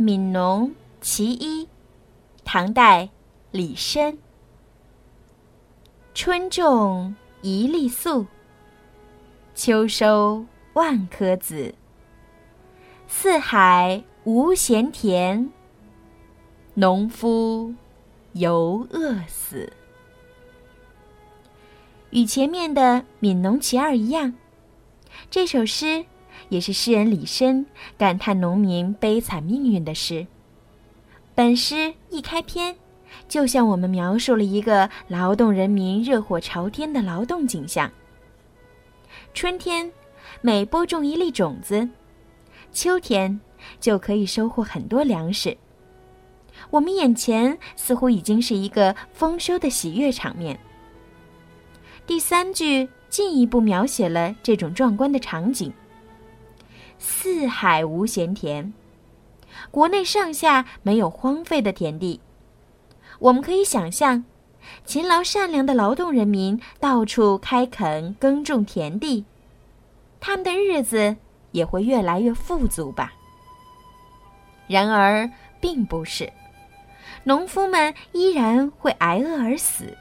《悯农·其一》，唐代，李绅。春种一粒粟，秋收万颗子。四海无闲田，农夫犹饿死。与前面的《悯农·其二》一样，这首诗。也是诗人李绅感叹农民悲惨命运的诗。本诗一开篇，就向我们描述了一个劳动人民热火朝天的劳动景象。春天，每播种一粒种子，秋天就可以收获很多粮食。我们眼前似乎已经是一个丰收的喜悦场面。第三句进一步描写了这种壮观的场景。四海无闲田，国内上下没有荒废的田地。我们可以想象，勤劳善良的劳动人民到处开垦耕种田地，他们的日子也会越来越富足吧。然而，并不是，农夫们依然会挨饿而死。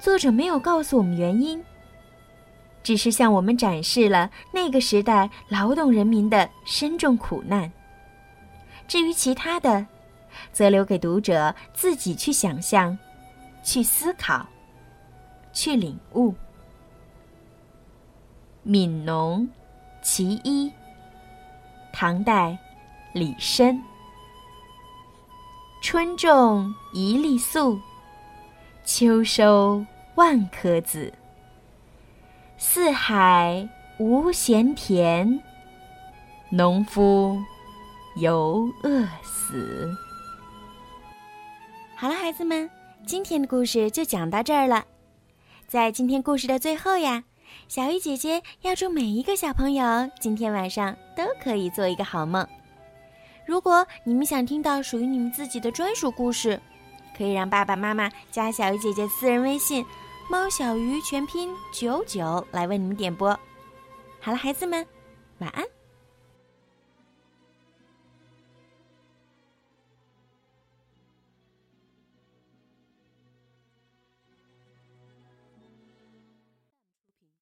作者没有告诉我们原因。只是向我们展示了那个时代劳动人民的深重苦难。至于其他的，则留给读者自己去想象、去思考、去领悟。《悯农·其一》，唐代，李绅。春种一粒粟，秋收万颗子。四海无闲田，农夫犹饿死。好了，孩子们，今天的故事就讲到这儿了。在今天故事的最后呀，小鱼姐姐要祝每一个小朋友今天晚上都可以做一个好梦。如果你们想听到属于你们自己的专属故事，可以让爸爸妈妈加小鱼姐姐私人微信。猫小鱼全拼九九来为你们点播，好了，孩子们，晚安。